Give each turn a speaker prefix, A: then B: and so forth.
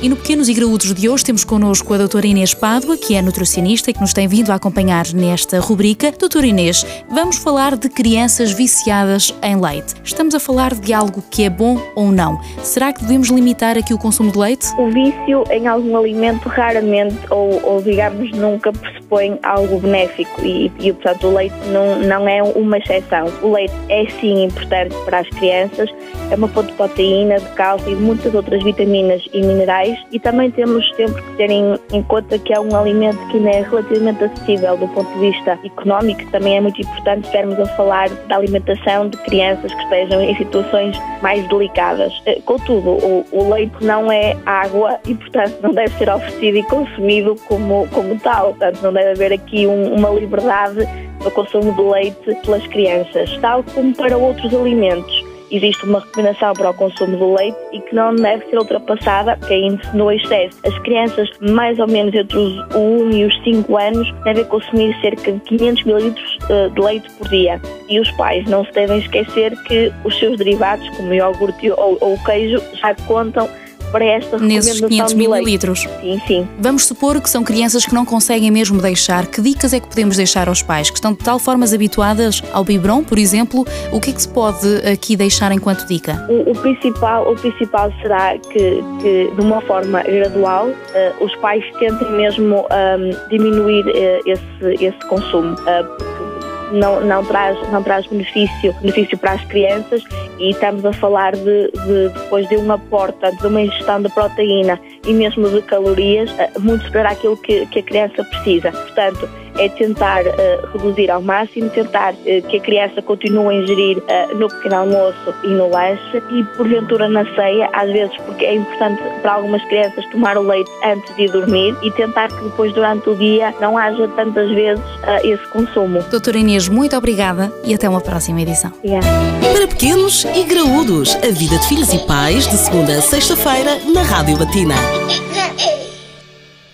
A: E no Pequenos e Graúdos de hoje temos connosco a doutora Inês Pádua, que é nutricionista e que nos tem vindo a acompanhar nesta rubrica. Doutora Inês, vamos falar de crianças viciadas em leite. Estamos a falar de algo que é bom ou não. Será que devemos limitar aqui o consumo de leite?
B: O vício em algum alimento raramente ou, ou digamos nunca pressupõe algo benéfico e, e, portanto o leite não, não é uma exceção. O leite é sim importante para as crianças, é uma fonte de proteína, de cálcio e muitas outras vitaminas e minerais e também temos sempre que ter em, conta que é um alimento que ainda é relativamente acessível do ponto de vista económico. Também é muito importante estivermos a falar da alimentação de crianças que estejam em situações mais delicadas. Eh, contudo, o, o leite não é água e, portanto, não deve ser oferecido e consumido como, como tal. Portanto, não deve haver aqui um, uma liberdade no consumo de leite pelas crianças, tal como para outros alimentos existe uma recomendação para o consumo do leite e que não deve ser ultrapassada, caindo-se no excesso. As crianças, mais ou menos entre os 1 e os 5 anos, devem consumir cerca de 500 ml eh, de leite por dia. E os pais não se devem esquecer que os seus derivados, como o iogurte ou, ou o queijo, já contam para esta
A: Nesses 500 mililitros.
B: Sim, sim.
A: Vamos supor que são crianças que não conseguem mesmo deixar. Que dicas é que podemos deixar aos pais que estão de tal forma habituadas ao biberon, por exemplo? O que é que se pode aqui deixar enquanto dica?
B: O, o principal, o principal será que, que de uma forma gradual, uh, os pais tentem mesmo um, diminuir uh, esse, esse consumo. Uh, não, não, traz, não traz benefício, benefício para as crianças e estamos a falar de, de depois de um aporte, de uma ingestão de proteína e mesmo de calorias eh, muito superior àquilo que, que a criança precisa. Portanto, é tentar uh, reduzir ao máximo, tentar uh, que a criança continue a ingerir uh, no pequeno almoço e no lanche e porventura na ceia, às vezes porque é importante para algumas crianças tomar o leite antes de dormir e tentar que depois durante o dia não haja tantas vezes esse consumo.
A: Doutora Inês, muito obrigada e até uma próxima edição.
B: Obrigada.
C: Para pequenos e graúdos, a vida de filhos e pais de segunda a sexta-feira na Rádio Batina.